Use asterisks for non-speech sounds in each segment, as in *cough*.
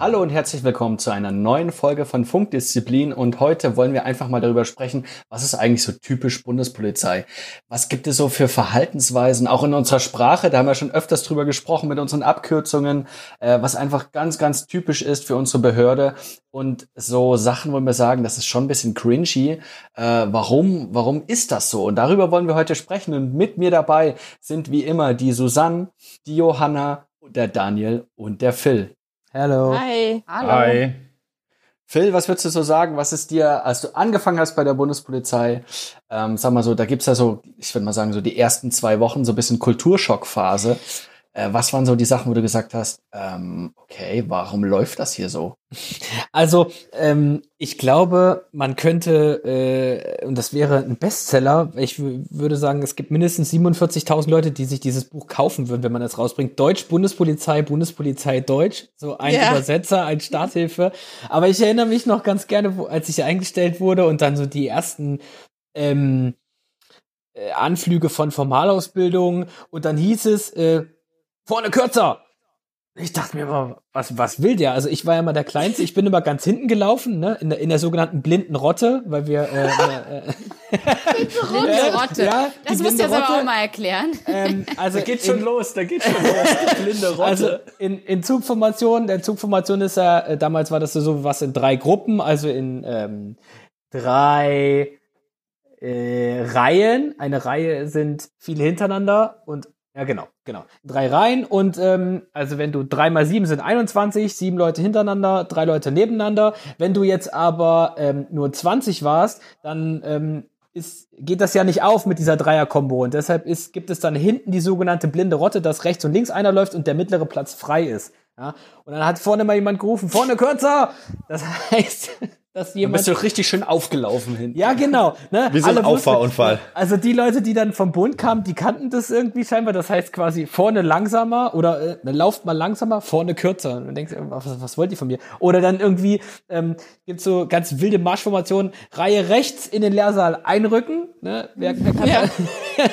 Hallo und herzlich willkommen zu einer neuen Folge von Funkdisziplin und heute wollen wir einfach mal darüber sprechen, was ist eigentlich so typisch Bundespolizei? Was gibt es so für Verhaltensweisen, auch in unserer Sprache, da haben wir schon öfters drüber gesprochen mit unseren Abkürzungen, äh, was einfach ganz, ganz typisch ist für unsere Behörde und so Sachen wollen wir sagen, das ist schon ein bisschen cringy. Äh, warum, warum ist das so? Und darüber wollen wir heute sprechen und mit mir dabei sind wie immer die Susanne, die Johanna, der Daniel und der Phil. Hallo. Hi. Hallo. Hi. Phil, was würdest du so sagen? Was ist dir, als du angefangen hast bei der Bundespolizei, ähm, sag mal so, da gibt's ja so, ich würde mal sagen, so die ersten zwei Wochen so ein bisschen Kulturschockphase. Äh, was waren so die Sachen, wo du gesagt hast, ähm, okay, warum läuft das hier so? Also, ähm, ich glaube, man könnte, äh, und das wäre ein Bestseller, ich würde sagen, es gibt mindestens 47.000 Leute, die sich dieses Buch kaufen würden, wenn man es rausbringt. Deutsch, Bundespolizei, Bundespolizei Deutsch, so ein Ja. Übersetzer, ein Starthilfe. Aber ich erinnere mich noch ganz gerne, wo, als ich eingestellt wurde und dann so die ersten ähm, äh, Anflüge von Formalausbildung und dann hieß es, äh, vorne kürzer. Ich dachte mir immer, was, was will der? Also ich war ja immer der Kleinste, ich bin immer ganz hinten gelaufen, ne, in der, in der sogenannten blinden Rotte, weil wir äh, *laughs* äh, äh, *laughs* Blinde Rotte. Ja, das musst du jetzt aber auch mal erklären. ähm, also Da geht's in, schon los, da geht's schon los. Die blinde Rotte. Also in, in Zugformation, der Zugformation ist ja, äh, damals war das so was in drei Gruppen, also in ähm, drei äh, Reihen. Eine Reihe sind viele hintereinander und ja genau, genau. Drei Reihen und ähm, also wenn du drei mal sieben sind 21, sieben Leute hintereinander, drei Leute nebeneinander. Wenn du jetzt aber ähm, nur 20 warst, dann ähm, ist, geht das ja nicht auf mit dieser Dreier-Kombo und deshalb ist, gibt es dann hinten die sogenannte blinde Rotte, dass rechts und links einer läuft und der mittlere Platz frei ist. Ja? Und dann hat vorne mal jemand gerufen, vorne kürzer! Das *laughs* heißt, dass Du jemand... bist doch richtig schön aufgelaufen hin. Ja, genau. Ne? Wie so ein Auffahrunfall. Also die Leute, die dann vom Bund kamen, die kannten das irgendwie scheinbar. Das heißt quasi vorne langsamer oder äh, dann lauft mal langsamer, vorne kürzer. Und du denkst, äh, was, was wollt ihr von mir? Oder dann irgendwie ähm, gibt's so ganz wilde Marschformationen, Reihe rechts in den Lehrsaal einrücken. Ne? Wer, wer kann Ja. da-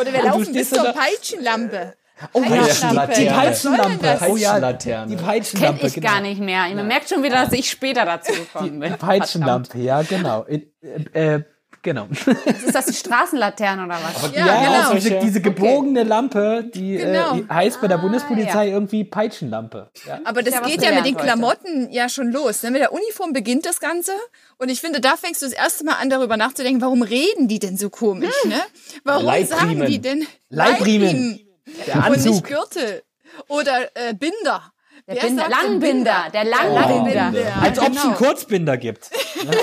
Oder wir *laughs* du laufen bis zur da- Peitschenlampe. Oh ja, Peitschenlampe. die Ja. Peitschenlampe. Oh ja, die Kenn Peitschenlampe. ich genau. gar nicht mehr. Man merkt schon wieder, dass ich später dazu gekommen bin. Die Peitschenlampe, ja, genau. In, äh, äh, genau. Ist das die Straßenlaterne oder was? Ja, Ja, genau. diese, diese gebogene Lampe, die, Genau. äh, die heißt bei der Ah, Bundespolizei ja. irgendwie Peitschenlampe. Ja. Aber das Ja, geht ja mit den gelernt heute. Klamotten ja schon los. Ne? Mit der Uniform beginnt das Ganze. Und ich finde, da fängst du das erste Mal an, darüber nachzudenken, warum reden die denn so komisch? Hm. Ne? Warum Leibriemen. sagen die denn Leibriemen. Der und nicht Anzug. Gürtel? Oder äh, Binder. Der Wer Binder, Langbinder, der Langbinder. Langbinder. Als ob es einen genau. Kurzbinder gibt. *laughs* Ne? Äh,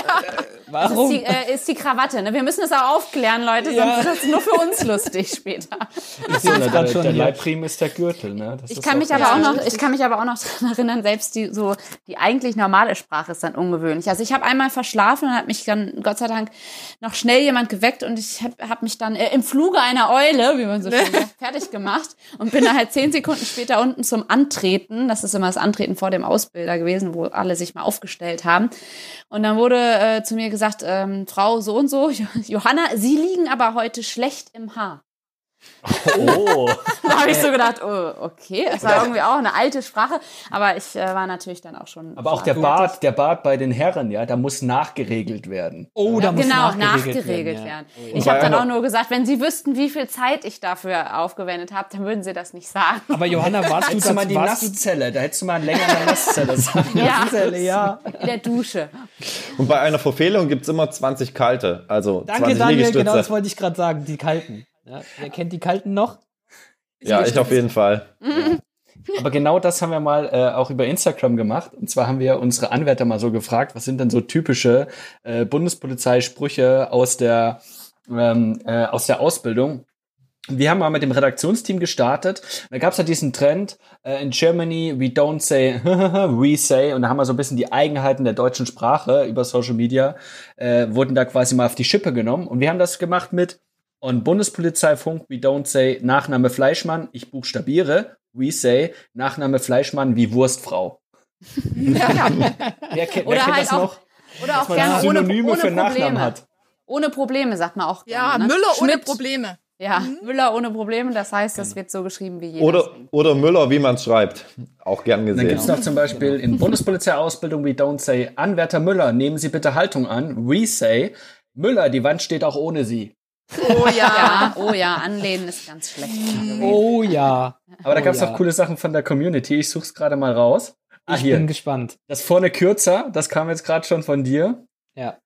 Das ist Warum? die, äh, ist die Krawatte. Ne? Wir müssen das auch aufklären, Leute, Ja. sonst ist das nur für uns lustig später. Ich sehe der, das schon der. Leibprim ist der Gürtel, ne? Das Ich kann mich aber auch Ja, noch, ich kann mich aber auch noch daran erinnern, selbst die so die eigentlich normale Sprache ist dann ungewöhnlich. Also ich habe einmal verschlafen und hat mich dann Gott sei Dank noch schnell jemand geweckt und ich habe hab mich dann äh, im Fluge einer Eule, wie man so schön sagt, *laughs* fertig gemacht und bin dann halt zehn Sekunden später unten zum Antreten. Das ist immer das Antreten vor dem Ausbilder gewesen, wo alle sich mal aufgestellt haben. Und dann wurde äh, zu mir gesagt, ähm, Frau so und so, *laughs* Johanna, Sie liegen aber heute schlecht im Haar. Oh. *laughs* Da habe ich so gedacht, oh, okay, es war irgendwie auch eine alte Sprache, aber ich äh, war natürlich dann auch schon. Aber auch der Bart, der Bart bei den Herren, ja, da muss nachgeregelt werden. Oh, da muss Genau, nachgeregelt, nachgeregelt werden. werden. ja. Ich habe dann auch nur gesagt, wenn Sie wüssten, wie viel Zeit ich dafür aufgewendet habe, dann würden Sie das nicht sagen. Aber Johanna, warst du du mal das? die Nasszelle, da hättest du mal länger in der Nasszelle sein. *laughs* Ja, Zelle, ja. in der Dusche. Und bei einer Verfehlung gibt's immer 20 kalte, also Danke, 20 Daniel, Liegestütze. genau das wollte ich gerade sagen. Die Kalten. Ja, wer kennt die Kalten noch? ja, ich auf jeden Fall. *laughs* Aber genau das haben wir mal äh, auch über Instagram gemacht. Und zwar haben wir unsere Anwärter mal so gefragt, was sind denn so typische äh, Bundespolizeisprüche aus der, ähm, äh, aus der Ausbildung. Wir haben mal mit dem Redaktionsteam gestartet. Da gab es ja diesen Trend, äh, in Germany, we don't say, *laughs* we say. Und da haben wir so ein bisschen die Eigenheiten der deutschen Sprache über Social Media, äh, wurden da quasi mal auf die Schippe genommen. Und wir haben das gemacht mit Und Bundespolizeifunk, we don't say Nachname Fleischmann, ich buchstabiere. We say Nachname Fleischmann wie Wurstfrau. Ja. Wer, kennt- wer Oder kennt halt das auch, noch? oder auch gerne ohne, Synonyme ohne für Nachnamen Probleme. hat. Ohne Probleme sagt man auch Ja, gerne. ne? Müller ohne Schmidt. Probleme. Ja, Müller ohne Probleme. Das heißt, das wird so geschrieben wie jeder. Oder, oder Müller, wie man es schreibt. Auch gern Dann gesehen. gibt's noch zum Beispiel in Bundespolizeiausbildung we don't say Anwärter Müller, nehmen Sie bitte Haltung an. We say Müller, die Wand steht auch ohne Sie. Oh *laughs* ja. Ja, oh ja, anlehnen ist ganz schlecht. Oh ja. Aber da Oh gab's ja. noch coole Sachen von der Community. Ich such's gerade mal raus. Ah, Ich hier. bin gespannt. Das vorne kürzer, das kam jetzt gerade schon von dir. Ja.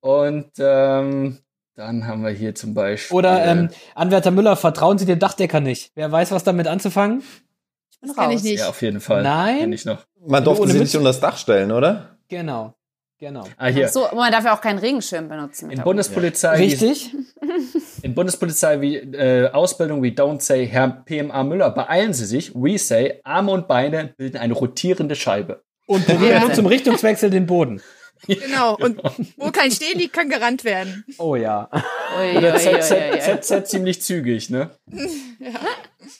Und ähm, dann haben wir hier zum Beispiel. Oder ähm, Anwärter Müller, vertrauen Sie dem Dachdecker nicht. Wer weiß, was damit anzufangen? Ich bin Das kenn ich raus. nicht. ja, auf jeden Fall. Nein? Kenn ich noch. Man durfte sie nicht unter das Dach stellen, oder? Genau. Genau. Ah, hier. Ach so, man darf ja auch keinen Regenschirm benutzen. In Bundespolizei, Richtig? *laughs* in Bundespolizei wie äh, Ausbildung wie Don't Say Herr PMA Müller, beeilen Sie sich. We say Arme und Beine bilden eine rotierende Scheibe. Und berühren Ja. nur zum Richtungswechsel den Boden. Genau. Und *laughs* wo kein Steh liegt, kann gerannt werden. Oh ja. Oder ZZ, ziemlich zügig, ne?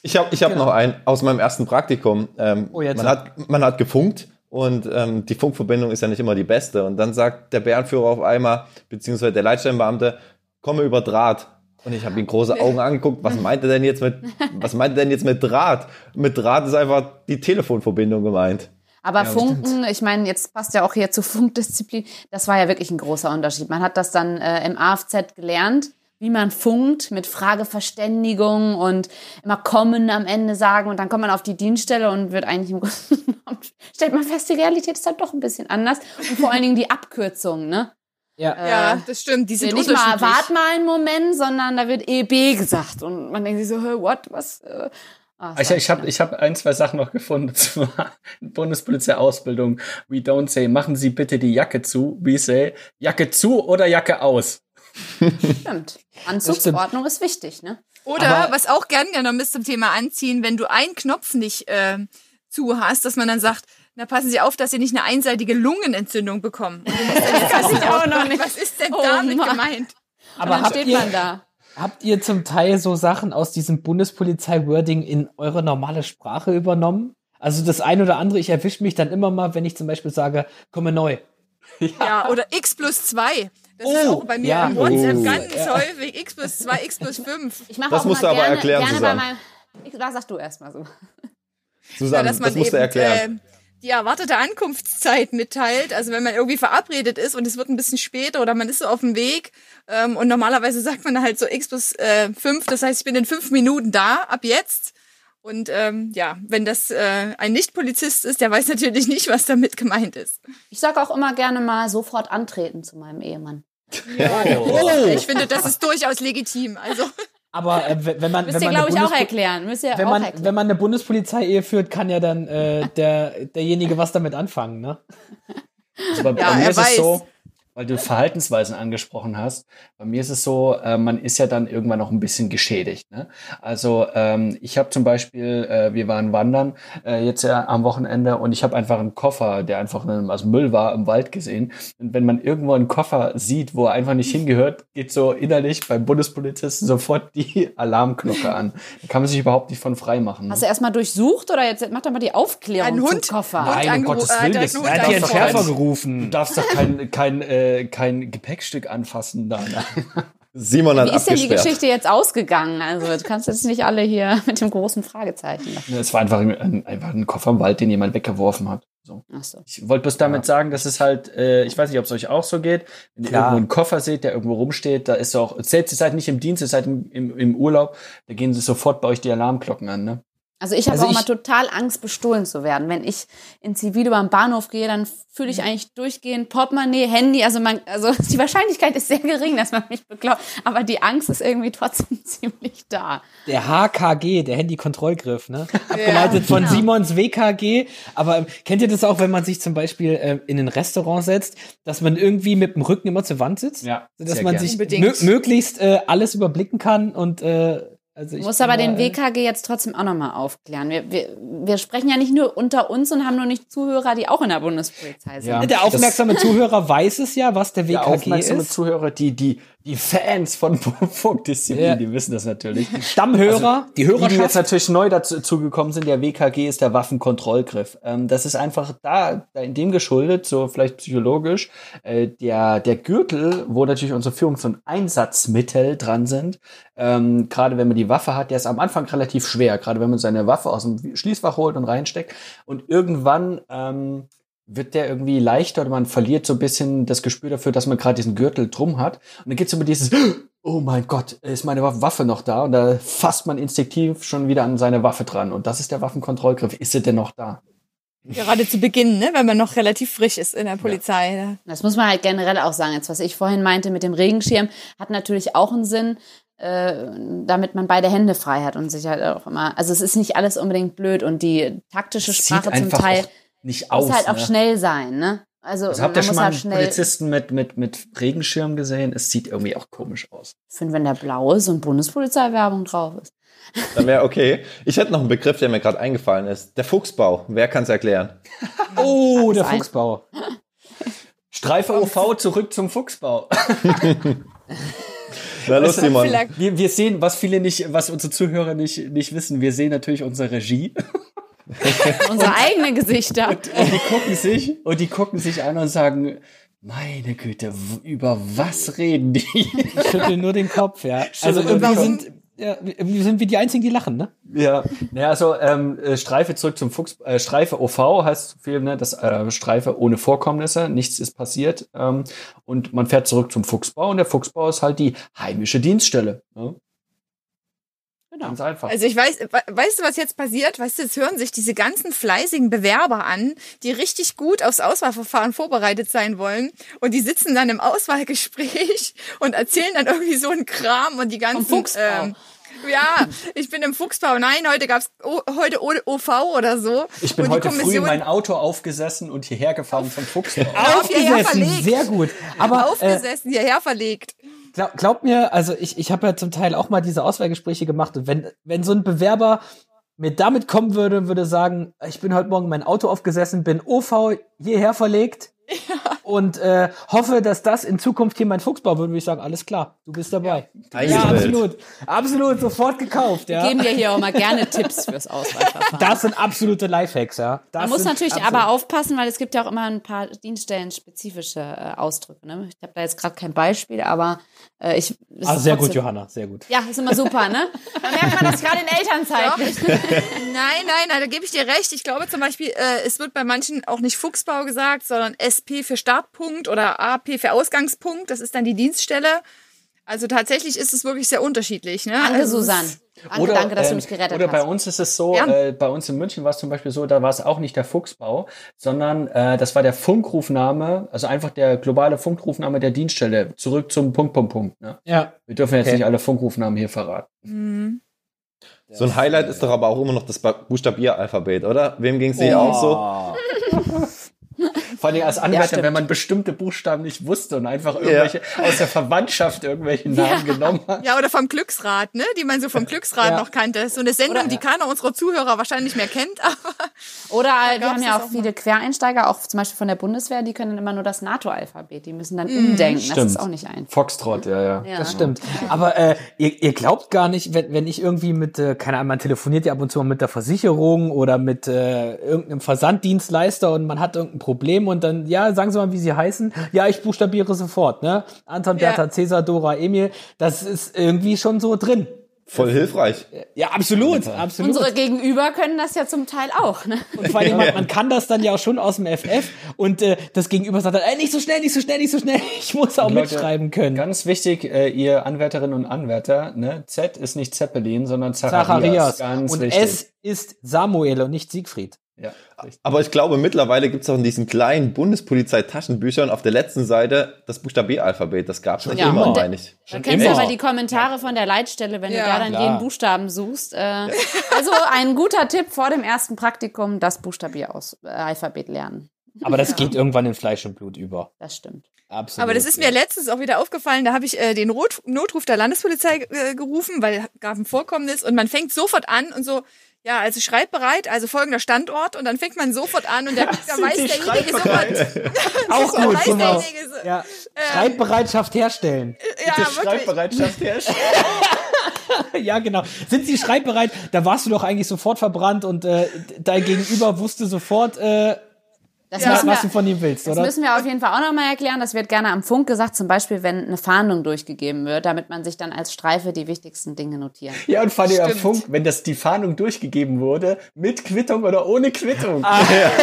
Ich habe ich hab noch einen aus meinem ersten Praktikum. Ähm, Oh, jetzt man, hat, man hat gefunkt und ähm, die Funkverbindung ist ja nicht immer die beste. Und dann sagt der Bärenführer auf einmal, beziehungsweise der Leitstellenbeamte, komme über Draht. Und ich habe ihn große Augen angeguckt. Was meint er denn jetzt mit, *laughs* was meint er denn jetzt mit Draht? Mit Draht ist einfach die Telefonverbindung gemeint. Aber Ja, Funken, ich meine, jetzt passt ja auch hier zur Funkdisziplin, das war ja wirklich ein großer Unterschied. Man hat das dann äh, im AFZ gelernt, wie man funkt mit Frageverständigung und immer kommen am Ende sagen und dann kommt man auf die Dienststelle und wird eigentlich im Grunde genommen, stellt man fest, die Realität ist dann doch ein bisschen anders und vor allen Dingen die Abkürzung, ne? Ja. Ja, das stimmt. Die sind nicht mal, wart mal einen Moment, sondern da wird EB gesagt und man denkt sich so, hä, what, was? Äh, ah, Ich, ich habe ich hab ein, zwei Sachen noch gefunden. *laughs* Zwar Bundespolizei-Ausbildung. We don't say, machen Sie bitte die Jacke zu. We say, Jacke zu oder Jacke aus. *laughs* stimmt. Anzugsordnung ist wichtig, ne? Oder Aber- was auch gern genommen ist zum Thema Anziehen, wenn du einen Knopf nicht äh, zu hast, dass man dann sagt, na passen Sie auf, dass Sie nicht eine einseitige Lungenentzündung bekommen. Und wissen, *laughs* ich auch noch nicht. Was ist denn Oh damit Mann. gemeint? Aber dann habt steht ihr, man da. habt ihr zum Teil so Sachen aus diesem Bundespolizei-Wording in eure normale Sprache übernommen? Also das eine oder andere, ich erwische mich dann immer mal, wenn ich zum Beispiel sage, komme neu. Ja, oder X plus 2. Das ist Oh, auch bei mir ja. im WhatsApp Oh. ganz häufig. X plus 2, X plus 5. Ich mache Das auch musst du aber gerne, erklären, gerne bei Susanne. meinem. Ich, da sagst du erst mal so. *laughs* Susanne, Ja, dass man das musst du eben erklären. Äh, die erwartete Ankunftszeit mitteilt. Also wenn man irgendwie verabredet ist und es wird ein bisschen später oder man ist so auf dem Weg ähm, und normalerweise sagt man halt so x plus äh, 5, das heißt, ich bin in fünf Minuten da, ab jetzt. Und ähm, ja, wenn das äh, ein Nicht-Polizist ist, der weiß natürlich nicht, was damit gemeint ist. Ich sage auch immer gerne mal sofort antreten zu meinem Ehemann. Oh. Ich finde, das ist durchaus legitim. Also Aber äh, wenn man, Müsst wenn ihr, man, eine glaube ich, auch erklären. Müsst ihr wenn auch man, erklären. wenn man eine Bundespolizei-Ehe führt, kann ja dann äh, der, derjenige was damit anfangen, ne? *laughs* Also bei, Ja, bei mir er ist weiß. es so, weil du Verhaltensweisen angesprochen hast. Bei mir ist es so, äh, man ist ja dann irgendwann noch ein bisschen geschädigt. Ne? Also ähm, ich habe zum Beispiel, äh, wir waren wandern äh, jetzt ja am Wochenende und ich habe einfach einen Koffer, der einfach in also Müll war, im Wald gesehen. Und wenn man irgendwo einen Koffer sieht, wo er einfach nicht hingehört, geht so innerlich beim Bundespolizisten sofort die *laughs* Alarmglocke an. Da kann man sich überhaupt nicht von frei machen. Ne? Hast du erstmal durchsucht oder jetzt mach doch mal die Aufklärung Ein zum Hund. Koffer? Hund Nein, um Gottes äh, Willen, Er hat die Entschärfer kein- Du gerufen. darfst doch kein, kein, äh, kein Gepäckstück anfassen da. Ne? *laughs* Simon hat Wie ist denn die. Geschichte jetzt ausgegangen? Also du kannst jetzt nicht alle hier *laughs* mit dem großen Fragezeichen. machen. Es war einfach ein, einfach ein Koffer im Wald, den jemand weggeworfen hat. So. Ach so. Ich wollte bloß damit sagen, dass es halt, äh, ich weiß nicht, ob es euch auch so geht, wenn ihr Klar. irgendwo einen Koffer seht, der irgendwo rumsteht, da ist auch, selbst ihr seid nicht im Dienst, ihr seid im, im, im Urlaub, da gehen sie sofort bei euch die Alarmglocken an, ne? Also ich habe Also auch mal total Angst, bestohlen zu werden. Wenn ich in Zivil über den Bahnhof gehe, dann fühle ich eigentlich durchgehend Portemonnaie, Handy. Also man, also *laughs* die Wahrscheinlichkeit ist sehr gering, dass man mich beklaut. Aber die Angst ist irgendwie trotzdem *laughs* ziemlich da. Der HKG, der Handykontrollgriff, ne? *laughs* Abgeleitet von genau. Simons WKG. Aber ähm, kennt ihr das auch, wenn man sich zum Beispiel äh, in ein Restaurant setzt, dass man irgendwie mit dem Rücken immer zur Wand sitzt? Ja, dass sehr man gern. sich mö möglichst äh, alles überblicken kann und äh, also ich Du musst aber den äh, WKG jetzt trotzdem auch nochmal aufklären. Wir, wir, wir sprechen ja nicht nur unter uns und haben nur nicht Zuhörer, die auch in der Bundespolizei sind. Ja. Der aufmerksame Zuhörer weiß es ja, was der Der WKG aufmerksame ist. Zuhörer, die, die, Die Fans von *laughs* Funkdisziplin, Ja. die wissen das natürlich. Stammhörer, die Die, die jetzt natürlich neu dazu zugekommen sind, der WKG ist der Waffenkontrollgriff. Ähm, das ist einfach da, da in dem geschuldet, so vielleicht psychologisch, äh, der, der Gürtel, wo natürlich unsere Führungs- und Einsatzmittel dran sind. Ähm, gerade wenn man die Waffe hat, der ist am Anfang relativ schwer, gerade wenn man seine Waffe aus dem Schließfach holt und reinsteckt. Und irgendwann ähm, wird der irgendwie leichter oder man verliert so ein bisschen das Gespür dafür, dass man gerade diesen Gürtel drum hat. Und dann geht's über dieses, *gasps* oh mein Gott, ist meine Wa- Waffe noch da? Und da fasst man instinktiv schon wieder an seine Waffe dran. Und das ist der Waffenkontrollgriff. Ist sie denn noch da? Gerade zu Beginn, ne, wenn man noch relativ frisch ist in der Polizei. Das muss man halt generell auch sagen. Jetzt, was ich vorhin meinte mit dem Regenschirm, hat natürlich auch einen Sinn, äh, damit man beide Hände frei hat und sich halt auch immer. Also es ist nicht alles unbedingt blöd und die taktische Sprache zum Teil auch nicht aus. muss halt auch ne? schnell sein, ne? Also, Also habt man ihr schon muss mal halt einen schnell. Polizisten mit, mit, mit Regenschirm gesehen? Es sieht irgendwie auch komisch aus. Ich finde, wenn der blau ist und Bundespolizei-Werbung drauf ist. Dann wäre okay. Ich hätte noch einen Begriff, der mir gerade eingefallen ist. Der Fuchsbau. Wer kann es erklären? *laughs* Oh, der. Fuchsbau. Streife OV zurück zum Fuchsbau. *laughs* Na los, Simon. Wir, wir sehen, was viele nicht, was unsere Zuhörer nicht, nicht wissen, wir sehen natürlich unsere Regie. *laughs* Unsere eigenen Gesichter. Und die gucken sich, und die gucken sich an und sagen, meine Güte, über was reden die? Ich schüttel nur den Kopf, ja. Also irgendwie sind, ja, irgendwie sind wir die Einzigen, die lachen, ne? Ja, naja, also ähm, äh, Streife zurück zum Fuchs, äh, Streife OV heißt so viel, ne, das äh, Streife ohne Vorkommnisse, nichts ist passiert ähm, und man fährt zurück zum Fuchsbau und der Fuchsbau ist halt die heimische Dienststelle. Ne? Genau. Ganz einfach. Also ich weiß, we- weißt du, was jetzt passiert? Weißt du, jetzt hören sich diese ganzen fleißigen Bewerber an, die richtig gut aufs Auswahlverfahren vorbereitet sein wollen. Und die sitzen dann im Auswahlgespräch *laughs* und erzählen dann irgendwie so einen Kram und die ganzen. Ähm, ja, ich bin im Fuchsbau. Nein, heute gab's o heute O- OV oder so. ich bin heute früh in mein Auto aufgesessen und hierher gefahren vom Fuchsbau. Auf hierher verlegt. sehr gut. Aber äh, aufgesessen, hierher verlegt. Glaub, glaub mir, also ich, ich habe ja zum Teil auch mal diese Auswahlgespräche gemacht und wenn, wenn so ein Bewerber mir damit kommen würde und würde sagen, ich bin heute Morgen in mein Auto aufgesessen, bin OV hierher verlegt und äh, hoffe, dass das in Zukunft hier mein Fuchsbau wird, würde ich sagen, alles klar, du bist dabei. Ja, Eingestellt. absolut. Absolut, sofort gekauft, ja. Geben wir hier auch mal gerne Tipps fürs Auswahlverfahren. Das sind absolute Lifehacks, ja. Das Man muss natürlich absolut- aber aufpassen, weil es gibt ja auch immer ein paar dienststellenspezifische äh, Ausdrücke. Ne? Ich habe da jetzt gerade kein Beispiel, aber äh, ich. es Ah, sehr gut, Johanna, sehr gut. Ja, ist immer super, ne? *laughs* Da merkt man das gerade in Elternzeit. *laughs* Nein, nein, nein, da gebe ich dir recht. Ich glaube zum Beispiel, äh, es wird bei manchen auch nicht Fuchsbau gesagt, sondern SP für Startpunkt oder AP für Ausgangspunkt. Das ist dann die Dienststelle. Also tatsächlich ist es wirklich sehr unterschiedlich. Ne? Danke, also Susanne. ist- Danke, danke, dass du ähm, mich gerettet Oder bei hast. uns ist es so, Gern. äh, bei uns in München war es zum Beispiel so, da war es auch nicht der Fuchsbau, sondern äh, das war der Funkrufname, also einfach der globale Funkrufname der Dienststelle, zurück zum Punkt, Punkt, Punkt. Ne? Ja. Wir dürfen jetzt Okay. nicht alle Funkrufnamen hier verraten. Mhm. So ein Highlight ist doch aber auch immer noch das Buchstabieralphabet, oder? Wem ging es nicht auch so? *laughs* Vor allem als Anwärter, stimmt. wenn man bestimmte Buchstaben nicht wusste und einfach irgendwelche aus der Verwandtschaft irgendwelche Namen genommen hat. Ja, oder vom Glücksrad, ne? Die man so vom Glücksrad Ja. noch kannte. So eine Sendung, die keiner unserer Zuhörer wahrscheinlich mehr kennt, aber Oder wir haben ja das auch auch viele Quereinsteiger, auch zum Beispiel von der Bundeswehr, die können immer nur das NATO-Alphabet. Die müssen dann umdenken. Das ist auch nicht einfach. Foxtrot, ja, ja. Ja. Das stimmt. Aber äh, ihr, ihr glaubt gar nicht, wenn, wenn ich irgendwie mit, äh, keine Ahnung, man telefoniert ja ab und zu mal mit der Versicherung oder mit äh, irgendeinem Versanddienstleister und man hat irgendein Problem und dann, ja, sagen Sie mal, wie Sie heißen. Ja, ich buchstabiere sofort, ne? Anton, Ja. Bertha, Cäsar, Dora, Emil. Das ist irgendwie schon so drin. Voll hilfreich. Ja, absolut, absolut. Unsere Gegenüber können das ja zum Teil auch. Ne? Und vor allem, man, man kann das dann ja auch schon aus dem FF und äh, das Gegenüber sagt dann, ey, nicht so schnell, nicht so schnell, nicht so schnell. *laughs* Ich muss auch Leute, mitschreiben können. Ganz wichtig, äh, ihr Anwärterinnen und Anwärter, ne? Z ist nicht Zeppelin, sondern Zacharias. Zacharias. Ganz Und wichtig. S ist Samuel und nicht Siegfried. Ja, richtig. Aber ich glaube, mittlerweile gibt es auch in diesen kleinen Bundespolizei-Taschenbüchern auf der letzten Seite das Buchstabieralphabet. Das gab es schon Ja, immer, meine ich. Da kennst du aber die Kommentare von der Leitstelle, wenn Ja, du da dann klar. jeden Buchstaben suchst. Äh, *laughs* also ein guter Tipp vor dem ersten Praktikum, das Buchstabieralphabet lernen. Aber das geht irgendwann in Fleisch und Blut über. Das stimmt. Absolut. Aber das ist mir letztens auch wieder aufgefallen, da habe ich äh, den Rot Notruf der Landespolizei äh, gerufen, weil gab ein Vorkommnis und man fängt sofort an und so, ja, also schreibbereit, also folgender Standort und dann fängt man sofort an und der, da weiß derjenige sofort. *laughs* auch da gut, weiß genau. so, Ja. Schreibbereitschaft herstellen. ja, wirklich. Schreibbereitschaft herrscht. *laughs* Ja, genau. Sind sie schreibbereit? Da warst du doch eigentlich sofort verbrannt und äh, dein Gegenüber wusste sofort, äh, Das, Ja, müssen was wir, du von ihm willst, das oder? müssen wir auf jeden Fall auch nochmal erklären. Das wird gerne am Funk gesagt, zum Beispiel, wenn eine Fahndung durchgegeben wird, damit man sich dann als Streife die wichtigsten Dinge notieren kann. Ja, und fand ich am. Funk, wenn das die Fahndung durchgegeben wurde, mit Quittung oder ohne Quittung.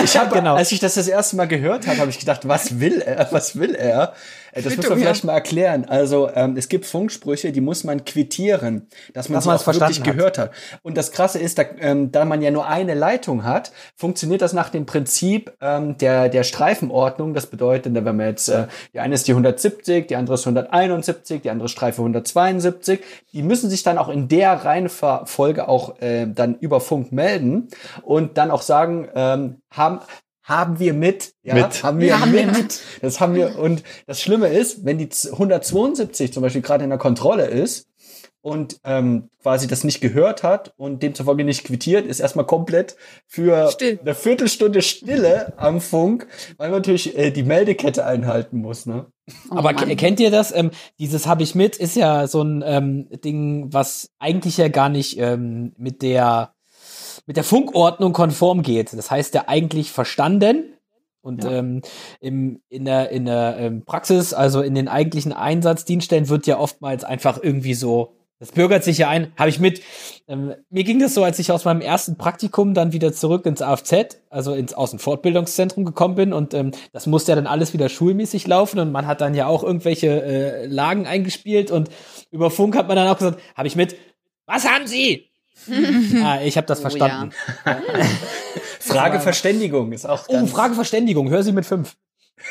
ich habe, genau. als ich das das erste Mal gehört habe, habe ich gedacht, was will er? Was will er? Äh, Das muss Quittung, man vielleicht ja. mal erklären. Also ähm, es gibt Funksprüche, die muss man quittieren, dass man Dass sie es auch wirklich hat. gehört hat. Und das Krasse ist, da, ähm, da man ja nur eine Leitung hat, funktioniert das nach dem Prinzip ähm, der der Streifenordnung. Das bedeutet, wenn man jetzt äh, die eine ist die 170, die andere ist 171, die andere Streife 172, die müssen sich dann auch in der Reihenfolge auch äh, dann über Funk melden und dann auch sagen, ähm, haben haben wir mit, ja, Mit. haben wir, Ja, haben mit. wir mit. Das haben wir und das Schlimme ist, wenn die 172 zum Beispiel gerade in der Kontrolle ist und ähm, quasi das nicht gehört hat und demzufolge nicht quittiert, ist erstmal komplett für Still. eine Viertelstunde Stille am Funk, weil man natürlich äh, die Meldekette einhalten muss. Ne? Oh Aber Mann. ke- kennt ihr das? Ähm, dieses habe ich mit ist ja so ein ähm, Ding, was eigentlich ja gar nicht ähm, mit der mit der Funkordnung konform geht. Das heißt ja eigentlich verstanden. Und ähm, im, in der, in der ähm, Praxis, also in den eigentlichen Einsatzdienststellen, wird ja oftmals einfach irgendwie so, das bürgert sich ja ein, habe ich mit. Ähm, mir ging das so, als ich aus meinem ersten Praktikum dann wieder zurück ins AFZ, also ins Außenfortbildungszentrum gekommen bin und ähm, das musste ja dann alles wieder schulmäßig laufen und man hat dann ja auch irgendwelche äh, Lagen eingespielt und über Funk hat man dann auch gesagt, habe ich mit, was haben Sie? Ah, ich habe das Oh, verstanden. *laughs* Frage Verständigung ist auch Oh, ganz, Frage Verständigung, hör sie mit fünf.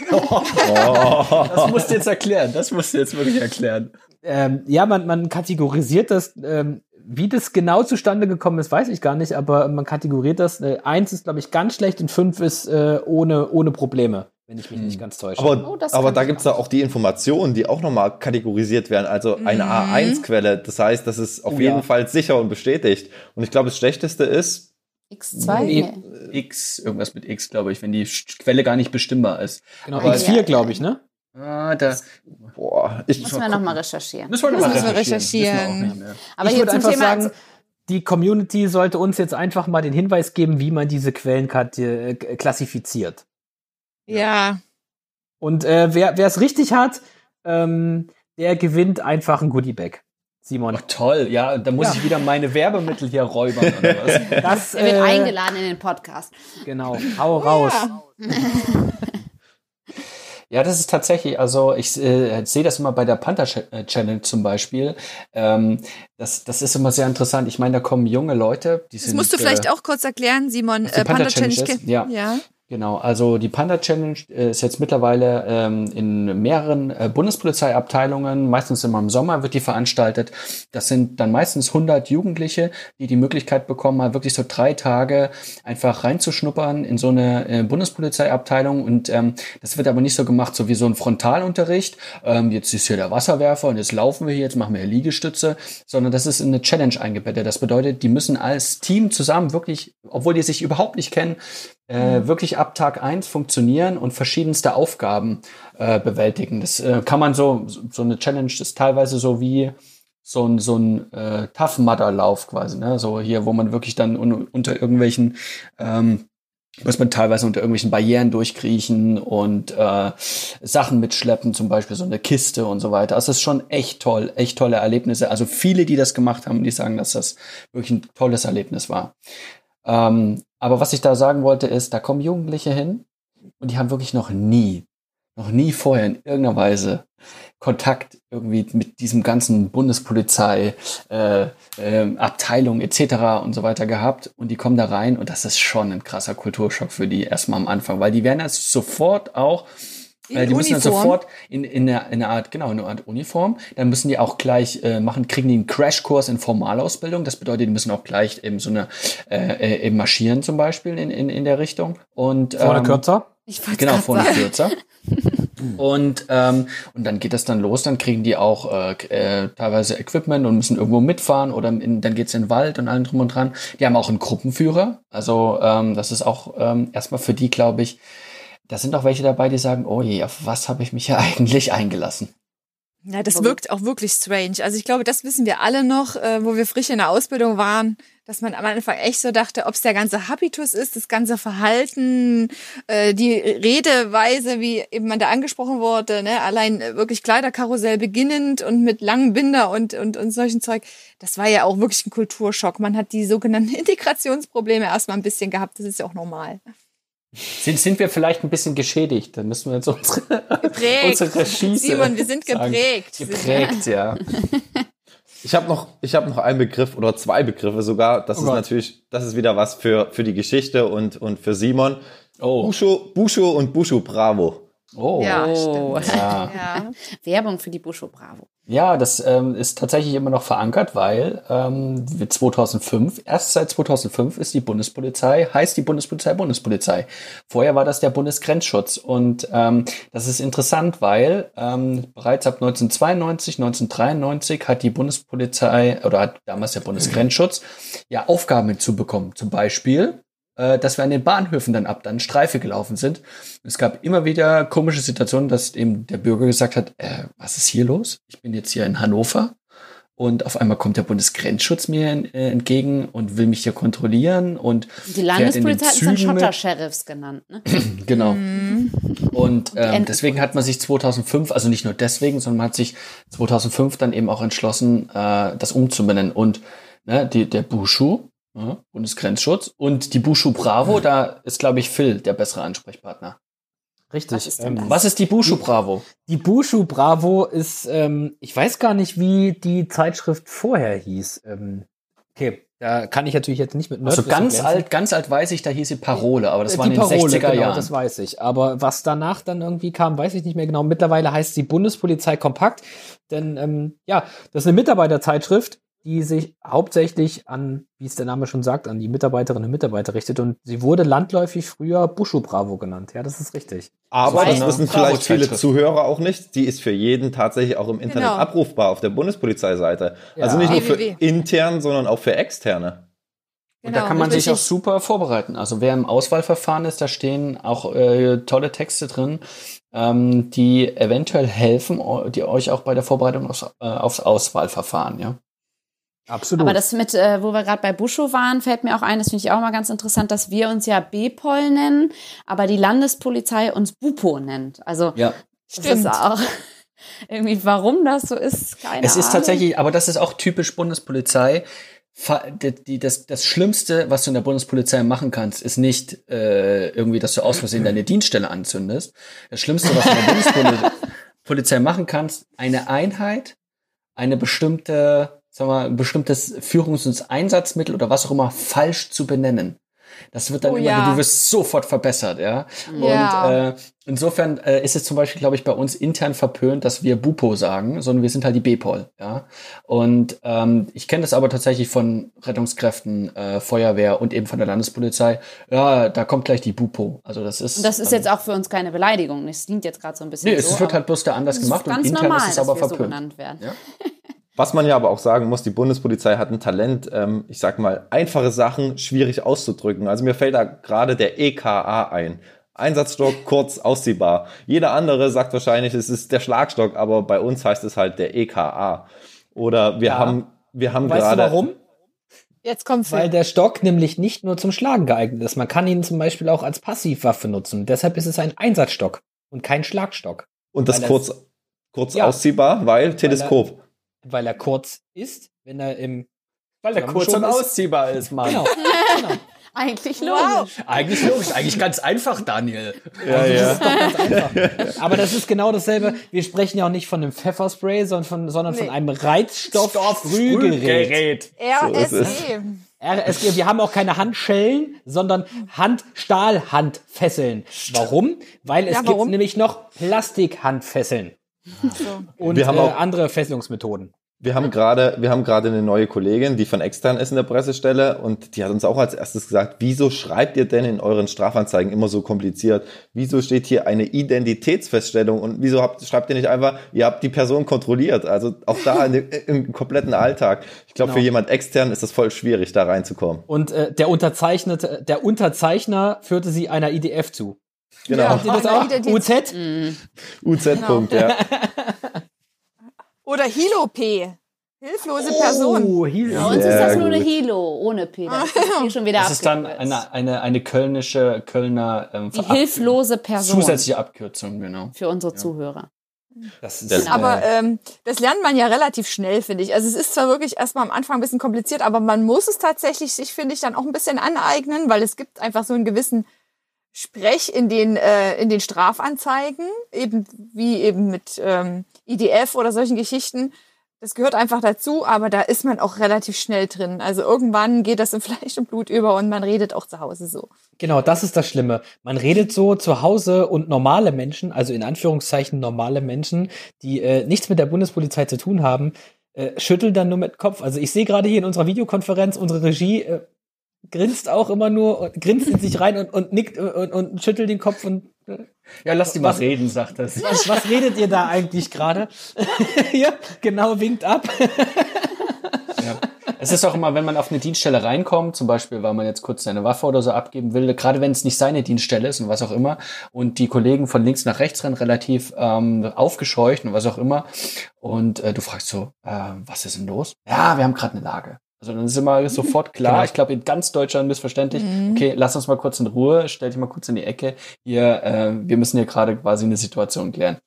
*laughs* Das musst du jetzt erklären. Das musst du jetzt wirklich erklären. Ähm, ja, man, man kategorisiert das, ähm, wie das genau zustande gekommen ist, weiß ich gar nicht, aber man kategoriert das. Äh, eins ist, glaube ich, ganz schlecht und fünf ist äh, ohne, ohne Probleme, wenn ich mich nicht ganz täusche. Aber, Oh, aber da ich gibt's da auch die Informationen, die auch nochmal kategorisiert werden. Also eine A1-Quelle. Das heißt, das ist auf Oh, jeden ja. Fall sicher und bestätigt. Und ich glaube, das Schlechteste ist, X2? Nee. X, irgendwas mit X, glaube ich, wenn die Quelle gar nicht bestimmbar ist. genau, aber- X4, Ja. glaube ich, ne? Ah, da boah, ich, Müssen wir nochmal recherchieren. müssen wir noch Das mal müssen wir recherchieren. recherchieren. Wissen wir auch nicht mehr. Aber ich hier würde einfach Thema, sagen, die Community sollte uns jetzt einfach mal den Hinweis geben, wie man diese Quellen äh, klassifiziert. Ja. Und äh, wer wer es richtig hat, ähm, der gewinnt einfach ein Goodiebag. Simon. Oh, toll, ja, da muss Ja. ich wieder meine Werbemittel hier räubern oder was? *laughs* Das, er wird äh, eingeladen in den Podcast. Genau, hau raus. Ja, das ist tatsächlich, also ich äh, sehe das immer bei der Panther äh, Challenge zum Beispiel. Ähm, das, das ist immer sehr interessant. Ich meine, da kommen junge Leute, die Das sind. musst du vielleicht äh, auch kurz erklären, Simon. Äh, Panda Panda Challenge Challenge. ist? Ja. ja. Genau, also die Panda Challenge äh, ist jetzt mittlerweile ähm, in mehreren äh, Bundespolizeiabteilungen, meistens immer im Sommer wird die veranstaltet. Das sind dann meistens 100 Jugendliche, die die Möglichkeit bekommen, mal wirklich so drei Tage einfach reinzuschnuppern in so eine äh, Bundespolizeiabteilung. Und ähm, das wird aber nicht so gemacht, so wie so ein Frontalunterricht. Ähm, jetzt ist hier der Wasserwerfer und jetzt laufen wir hier, jetzt machen wir Liegestütze, sondern das ist in eine Challenge eingebettet. Das bedeutet, die müssen als Team zusammen wirklich, obwohl die sich überhaupt nicht kennen, äh, wirklich ab Tag eins funktionieren und verschiedenste Aufgaben äh, bewältigen. Das äh, kann man so, so eine Challenge ist teilweise so wie so ein, so ein äh, Tough Mudder Lauf quasi, ne? So hier, wo man wirklich dann un unter irgendwelchen ähm, muss man teilweise unter irgendwelchen Barrieren durchkriechen und äh, Sachen mitschleppen, zum Beispiel so eine Kiste und so weiter. Also es ist schon echt toll, echt tolle Erlebnisse. Also viele, die das gemacht haben, die sagen, dass das wirklich ein tolles Erlebnis war. Ähm, aber was ich da sagen wollte, ist, da kommen Jugendliche hin und die haben wirklich noch nie, noch nie vorher in irgendeiner Weise Kontakt irgendwie mit diesem ganzen Bundespolizei, äh, äh, Abteilung etc. und so weiter gehabt und die kommen da rein und das ist schon ein krasser Kulturschock für die erstmal am Anfang, weil die werden jetzt sofort auch In äh, die müssen dann sofort in, in, einer, in einer Art, genau, in einer Art Uniform. Dann müssen die auch gleich äh, machen, kriegen die einen Crashkurs in Formalausbildung. Das bedeutet, die müssen auch gleich eben so eine äh, äh, eben marschieren zum Beispiel in, in, in der Richtung. Und Vorne ähm, kürzer. Ich wollte Genau, vorne sagen. kürzer. *laughs* Und, ähm, und dann geht das dann los, dann kriegen die auch äh, äh, teilweise Equipment und müssen irgendwo mitfahren oder in, dann geht's in den Wald und allem drum und dran. Die haben auch einen Gruppenführer. Also ähm, das ist auch ähm, erstmal für die, glaube ich, da sind auch welche dabei, die sagen, oh je, auf was habe ich mich hier *laughs* eigentlich eingelassen? Ja, das wirkt auch wirklich strange. Also ich glaube, das wissen wir alle noch, äh, wo wir frisch in der Ausbildung waren, dass man am Anfang echt so dachte, ob es der ganze Habitus ist, das ganze Verhalten, äh, die Redeweise, wie eben man da angesprochen wurde, ne? allein äh, wirklich Kleiderkarussell beginnend und mit langen Binder und, und, und solchen Zeug. Das war ja auch wirklich ein Kulturschock. Man hat die sogenannten *laughs* Integrationsprobleme erstmal ein bisschen gehabt. Das ist ja auch normal. Sind, sind wir vielleicht ein bisschen geschädigt? Dann müssen wir jetzt unsere, Geprägt. unsere Schieße Simon, wir sind sagen. geprägt. Geprägt, ja. *laughs* Ich habe noch, ich habe noch einen Begriff oder zwei Begriffe sogar. Das Oh ist Gott. natürlich, das ist wieder was für, für die Geschichte und, und für Simon. Oh. Busho, Busho und Busho Bravo. Oh. Ja, Oh. stimmt. Ja. Ja. *laughs* Werbung für die Busho Bravo. Ja, das ähm, ist tatsächlich immer noch verankert, weil ähm, 2005, erst seit 2005 ist die Bundespolizei, heißt die Bundespolizei Bundespolizei. Vorher war das der Bundesgrenzschutz und ähm, das ist interessant, weil ähm, bereits ab 1992, 1993 hat die Bundespolizei oder hat damals der Bundesgrenzschutz ja Aufgaben hinzubekommen. Zum Beispiel äh, dass wir an den Bahnhöfen dann ab dann Streife gelaufen sind. Es gab immer wieder komische Situationen, dass eben der Bürger gesagt hat, äh, was ist hier los? Ich bin jetzt hier in Hannover und auf einmal kommt der Bundesgrenzschutz mir äh, entgegen und will mich hier kontrollieren und Die Landespolizei hat es dann. Schotter-Sheriffs genannt. Ne? *clears throat* Genau. Mhm. Und ähm, deswegen hat man sich 2005, also nicht nur deswegen, sondern man hat sich 2005 dann eben auch entschlossen, äh, das umzubenennen. Und ne, die, der Bushu, ja, Bundesgrenzschutz, und die Bushu Bravo, da ist, glaube ich, Phil der bessere Ansprechpartner. Richtig. Was ist denn das? Was ist die Bushu Bravo? Die Bushu Bravo ist, ähm, ich weiß gar nicht, wie die Zeitschrift vorher hieß. Ähm, okay, da kann ich natürlich jetzt nicht mit Also Nerdwissen ganz glänzen. alt, ganz alt weiß ich, da hieß sie Parole, aber das Äh, war in den 60er genau, Jahren. das weiß ich. Aber was danach dann irgendwie kam, weiß ich nicht mehr genau. Mittlerweile heißt sie Bundespolizei Kompakt. Denn ähm, ja, das ist eine Mitarbeiterzeitschrift, die sich hauptsächlich an, wie es der Name schon sagt, an die Mitarbeiterinnen und Mitarbeiter richtet. Und sie wurde landläufig früher Bushu Bravo genannt. Ja, das ist richtig. Aber das wissen vielleicht viele. Zuhörer auch nicht. Die ist für jeden tatsächlich auch im Internet Genau. abrufbar auf der Bundespolizeiseite. Also Ja. nicht nur für intern, sondern auch für externe. Und da Genau, kann man sich auch super vorbereiten. Also wer im Auswahlverfahren ist, da stehen auch äh, tolle Texte drin, ähm, die eventuell helfen, die euch auch bei der Vorbereitung aufs, äh, aufs Auswahlverfahren, ja. Absolut. Aber das mit, äh, wo wir gerade bei Buschow waren, fällt mir auch ein, das finde ich auch mal ganz interessant, dass wir uns ja BPOL nennen, aber die Landespolizei uns BUPO nennt. Also Ja. das Stimmt. ist auch *laughs* irgendwie, warum das so ist, keine Es ist Ahnung. tatsächlich, aber das ist auch typisch Bundespolizei. Das, das Schlimmste, was du in der Bundespolizei machen kannst, ist nicht äh, irgendwie, dass du aus Versehen deine Dienststelle anzündest. Das Schlimmste, was du in der *laughs* Bundespolizei machen kannst, eine Einheit, eine bestimmte, sagen wir mal, ein bestimmtes Führungs- und Einsatzmittel oder was auch immer falsch zu benennen. Das wird dann Oh immer, ja. du wirst sofort verbessert, ja. Ja. Und äh, insofern äh, ist es zum Beispiel, glaube ich, bei uns intern verpönt, dass wir Bupo sagen, sondern wir sind halt die BPOL, ja. Und ähm, ich kenne das aber tatsächlich von Rettungskräften, äh, Feuerwehr und eben von der Landespolizei. Ja, da kommt gleich die Bupo. Also das ist. Und das ist jetzt auch für uns keine Beleidigung. Es klingt jetzt gerade so ein bisschen Nee, so. es wird halt bloß da anders gemacht und intern normal, ist es aber so verpönt. werden. Ja. *laughs* Was man ja aber auch sagen muss, die Bundespolizei hat ein Talent, ähm, ich sag mal, einfache Sachen schwierig auszudrücken. Also mir fällt da gerade der EKA ein. Einsatzstock, *laughs* kurz, ausziehbar. Jeder andere sagt wahrscheinlich, es ist der Schlagstock, aber bei uns heißt es halt der EKA. Oder wir Ja. haben, wir haben weißt du gerade. warum? Jetzt kommt Weil der Stock nämlich nicht nur zum Schlagen geeignet ist. Man kann ihn zum Beispiel auch als Passivwaffe nutzen. Deshalb ist es ein Einsatzstock und kein Schlagstock. Und das weil kurz, kurz Ja. ausziehbar, weil Teleskop. Weil er kurz ist, wenn er im Weil er kurz und ausziehbar ist, Mann. Genau. genau. *laughs* Eigentlich Wow. logisch. Eigentlich logisch, eigentlich ganz einfach, Daniel. Ja, ja. Das ist doch ganz einfach. *laughs* Aber das ist genau dasselbe. Wir sprechen ja auch nicht von einem Pfefferspray, sondern von, sondern von Nee. einem Reizstoff-Sprühgerät. RSE. RSG, wir haben auch keine Handschellen, sondern Handstahlhandfesseln. Warum? Weil es Ja, gibt warum? nämlich noch Plastikhandfesseln und Wir haben äh, auch- andere Fesselungsmethoden. Wir haben gerade, wir haben gerade eine neue Kollegin, die von extern ist in der Pressestelle und die hat uns auch als erstes gesagt, wieso schreibt ihr denn in euren Strafanzeigen immer so kompliziert? Wieso steht hier eine Identitätsfeststellung und wieso habt, schreibt ihr nicht einfach, ihr habt die Person kontrolliert? Also auch da in, *laughs* im kompletten Alltag. Ich glaube, Genau. für jemand extern ist das voll schwierig, da reinzukommen. Und äh, der Unterzeichnete, der Unterzeichner führte sie einer IDF zu. Genau. Ja. Das auch? Identität- UZ? UZ-Punkt, ja. *laughs* Oder Hilo-P. Hilflose Person. Oh, hier. Bei uns ist das nur eine Hilo, ohne P. Das *laughs* ist hier schon wieder Das ist dann eine, eine, eine kölnische, Kölner ähm, Die hilflose Person zusätzliche Abkürzung, genau. für unsere Zuhörer. Das ist, Aber äh, ähm, das lernt man ja relativ schnell, finde ich. Also es ist zwar wirklich erstmal am Anfang ein bisschen kompliziert, aber man muss es tatsächlich sich, finde ich, dann auch ein bisschen aneignen, weil es gibt einfach so einen gewissen Sprech in den, äh, in den Strafanzeigen, eben wie eben mit ähm, IDF oder solchen Geschichten. Das gehört einfach dazu, aber da ist man auch relativ schnell drin. Also irgendwann geht das in *laughs* Fleisch und Blut über und man redet auch zu Hause so. Genau, das ist das Schlimme. Man redet so zu Hause und normale Menschen, also in Anführungszeichen normale Menschen, die äh, nichts mit der Bundespolizei zu tun haben, äh, schütteln dann nur mit Kopf. Also ich sehe gerade hier in unserer Videokonferenz, unsere Regie äh, grinst auch immer nur, und grinst in sich rein und, und nickt und, und schüttelt den Kopf und Ja, lass die mal Was- reden, sagt das. was, was redet ihr da eigentlich gerade? *laughs* ja, genau, winkt ab. Ja. Es ist auch immer, wenn man auf eine Dienststelle reinkommt, zum Beispiel, weil man jetzt kurz seine Waffe oder so abgeben will, gerade wenn es nicht seine Dienststelle ist und was auch immer, und die Kollegen von links nach rechts rennen, relativ ähm, aufgescheucht und was auch immer, und äh, du fragst so, äh, was ist denn los? Ja, wir haben gerade eine Lage. Also dann ist immer sofort klar, Genau. ich glaube in ganz Deutschland missverständlich, okay, lass uns mal kurz in Ruhe, stell dich mal kurz in die Ecke, hier, äh, wir müssen hier gerade quasi eine Situation klären.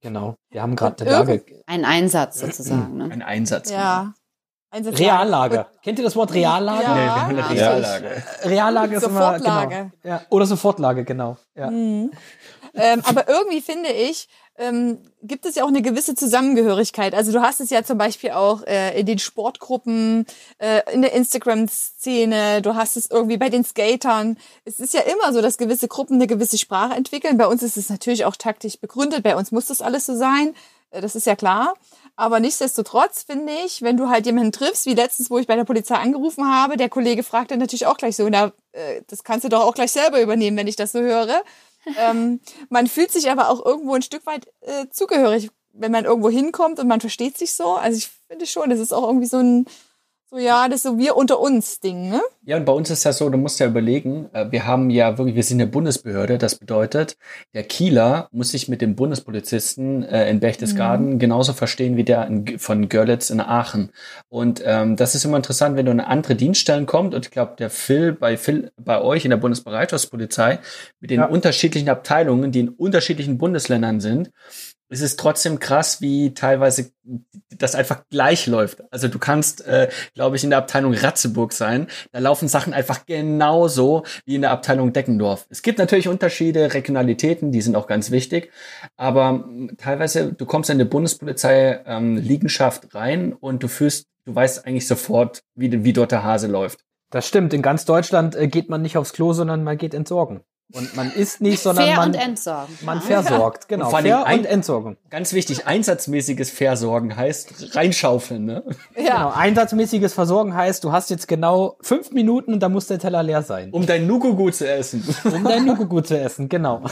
Genau, wir haben gerade eine Lage. Ein Einsatz sozusagen. Ne? Ein Einsatz. Ja. Einsatz- Reallage. Kennt ihr das Wort Reallage? Ja. Nee, wir haben eine. Reallage. Reallage ist Sofortlage. immer genau. Ja, oder Sofortlage, genau. Ja. Mhm. ähm, aber irgendwie finde ich, ähm, gibt es ja auch eine gewisse Zusammengehörigkeit. Also du hast es ja zum Beispiel auch äh, in den Sportgruppen, äh, in der Instagram-Szene, du hast es irgendwie bei den Skatern. Es ist ja immer so, dass gewisse Gruppen eine gewisse Sprache entwickeln. Bei uns ist es natürlich auch taktisch begründet. Bei uns muss das alles so sein. Äh, Das ist ja klar. Aber nichtsdestotrotz finde ich, wenn du halt jemanden triffst, wie letztens, wo ich bei der Polizei angerufen habe, der Kollege fragt dann natürlich auch gleich so, na, äh, das kannst du doch auch gleich selber übernehmen, wenn ich das so höre. Ähm, man fühlt sich aber auch irgendwo ein Stück weit äh, zugehörig, wenn man irgendwo hinkommt und man versteht sich so. Also ich finde schon, das ist auch irgendwie so ein, so ja, das ist so wir unter uns Ding, ne? Ja, und bei uns ist ja so, du musst ja überlegen, äh, wir haben ja wirklich, wir sind eine Bundesbehörde, das bedeutet, der Kieler muss sich mit dem Bundespolizisten äh, in Berchtesgaden genauso verstehen wie der in, von Görlitz in Aachen. Und ähm, das ist immer interessant, wenn du in eine andere Dienststellen kommt und ich glaube, der Phil bei Phil bei euch in der Bundesbereitschaftspolizei mit den Ja. unterschiedlichen Abteilungen, die in unterschiedlichen Bundesländern sind, es ist trotzdem krass, wie teilweise das einfach gleich läuft. Also du kannst, äh, glaube ich, in der Abteilung Ratzeburg sein. Da laufen Sachen einfach genauso wie in der Abteilung Deckendorf. Es gibt natürlich Unterschiede, Regionalitäten, die sind auch ganz wichtig. Aber teilweise, du kommst in eine Bundespolizei ähm, rein und du fühlst, du weißt eigentlich sofort, wie, wie dort der Hase läuft. Das stimmt. In ganz Deutschland äh, geht man nicht aufs Klo, sondern man geht entsorgen. Und man isst nicht, sondern Fair man, und entsorgen. man Ja. versorgt. Genau. Und vor allem Fair ein- und Entsorgung. Ganz wichtig, einsatzmäßiges Versorgen heißt reinschaufeln, ne? Genau. Einsatzmäßiges Versorgen heißt, du hast jetzt genau fünf Minuten und dann muss der Teller leer sein. Um dein Nukugu zu essen. Um dein Nukugu zu essen, genau.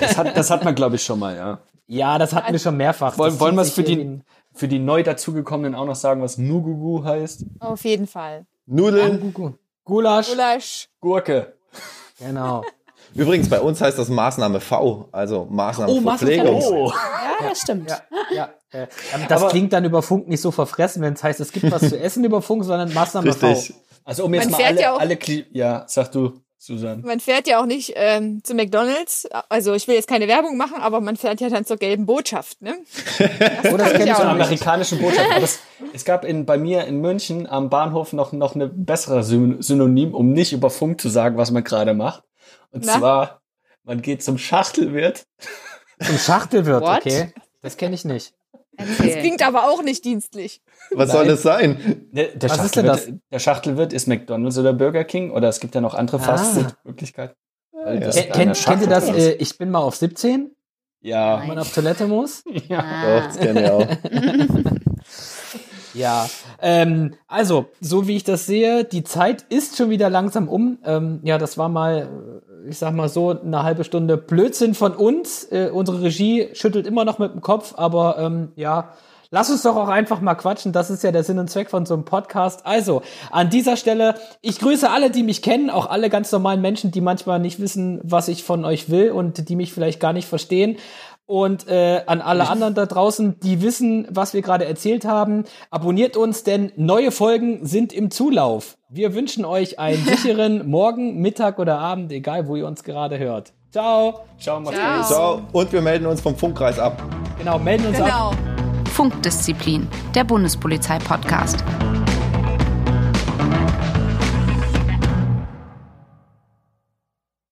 Das hat, das hat man, glaube ich, schon mal, ja. Ja, das hatten wir schon mehrfach. Wollen, wollen wir es für die, für die neu dazugekommenen auch noch sagen, was Nugugu heißt? Auf jeden Fall. Nudeln. Gulasch. Gulasch. Gurke. Genau. Übrigens, bei uns heißt das Maßnahme V, also Maßnahme Oh, Maßnahme Verpflegungs. V. Ja, das stimmt. Ja, ja. Äh, das Aber- klingt dann über Funk nicht so verfressen, wenn es heißt, es gibt was zu essen über Funk, sondern Maßnahme Richtig. V. Also um jetzt Man mal fährt alle, ja auch- alle Kli ja, sag du, Susan. Man fährt ja auch nicht ähm, zu McDonalds. Also ich will jetzt keine Werbung machen, aber man fährt ja dann zur gelben Botschaft, ne? Oh, *laughs* das kenn ich ja Zur amerikanischen Botschaft. Aber es, gab in, bei mir in München am Bahnhof noch, noch eine bessere Syn Synonym, um nicht über Funk zu sagen, was man gerade macht. Und Na? zwar, man geht zum Schachtelwirt. Zum Schachtelwirt, What? okay. Das kenne ich nicht. Erzähl. Klingt aber auch nicht dienstlich. Was soll das sein? Der, der, Was ist denn Schachtelwirt, der Schachtelwirt ist McDonalds oder Burger King oder es gibt ja noch andere Ah. Fastfood-Möglichkeiten. Das eine kennt, kennt ihr das? Äh, ich bin mal auf 17, Ja. wenn man auf Toilette muss. *laughs* ja. Ah. Doch, das kenne ich auch. *laughs* Ja, ähm, also, so wie ich das sehe, die Zeit ist schon wieder langsam um. Ähm, ja, das war mal, äh, ich sag mal so, eine halbe Stunde Blödsinn von uns. Äh, unsere Regie schüttelt immer noch mit dem Kopf, aber ähm, ja, lass uns doch auch einfach mal quatschen. Das ist ja der Sinn und Zweck von so einem Podcast. Also, an dieser Stelle, ich grüße alle, die mich kennen, auch alle ganz normalen Menschen, die manchmal nicht wissen, was ich von euch will und die mich vielleicht gar nicht verstehen. Und äh, an alle anderen da draußen, die wissen, was wir gerade erzählt haben, abonniert uns, denn neue Folgen sind im Zulauf. Wir wünschen euch einen *laughs* sicheren Morgen, Mittag oder Abend, egal wo ihr uns gerade hört. Ciao. Ciao, macht's Ciao. So, und wir melden uns vom Funkkreis ab. Genau, melden uns ab. Genau. Funkdisziplin, der Bundespolizei-Podcast.